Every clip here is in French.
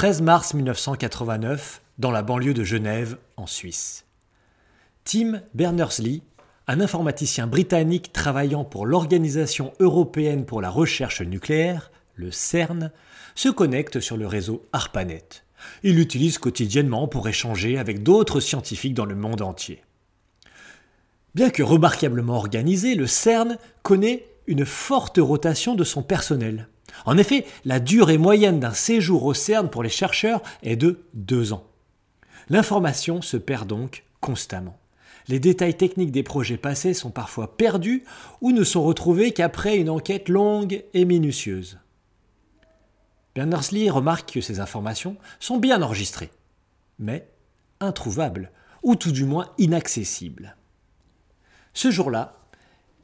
13 mars 1989, dans la banlieue de Genève, en Suisse. Tim Berners-Lee, un informaticien britannique travaillant pour l'Organisation européenne pour la recherche nucléaire, le CERN, se connecte sur le réseau ARPANET. Il l'utilise quotidiennement pour échanger avec d'autres scientifiques dans le monde entier. Bien que remarquablement organisé, le CERN connaît une forte rotation de son personnel. En effet, la durée moyenne d'un séjour au CERN pour les chercheurs est de deux ans. L'information se perd donc constamment. Les détails techniques des projets passés sont parfois perdus ou ne sont retrouvés qu'après une enquête longue et minutieuse. Berners-Lee remarque que ces informations sont bien enregistrées, mais introuvables, ou tout du moins inaccessibles. Ce jour-là,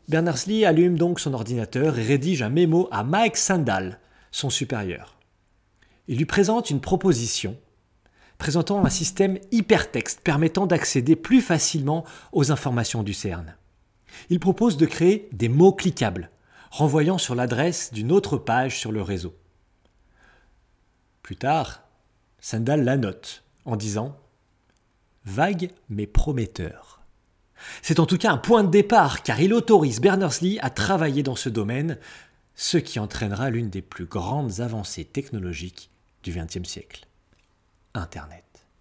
Berners-Lee allume donc son ordinateur et rédige un mémo à Mike Sandal, son supérieur. Il lui présente une proposition présentant un système hypertexte permettant d'accéder plus facilement aux informations du CERN. Il propose de créer des mots cliquables, renvoyant sur l'adresse d'une autre page sur le réseau. Plus tard, Sandal la note en disant Vague mais prometteur. C'est en tout cas un point de départ car il autorise Berners-Lee à travailler dans ce domaine, ce qui entraînera l'une des plus grandes avancées technologiques du XXe siècle. Internet.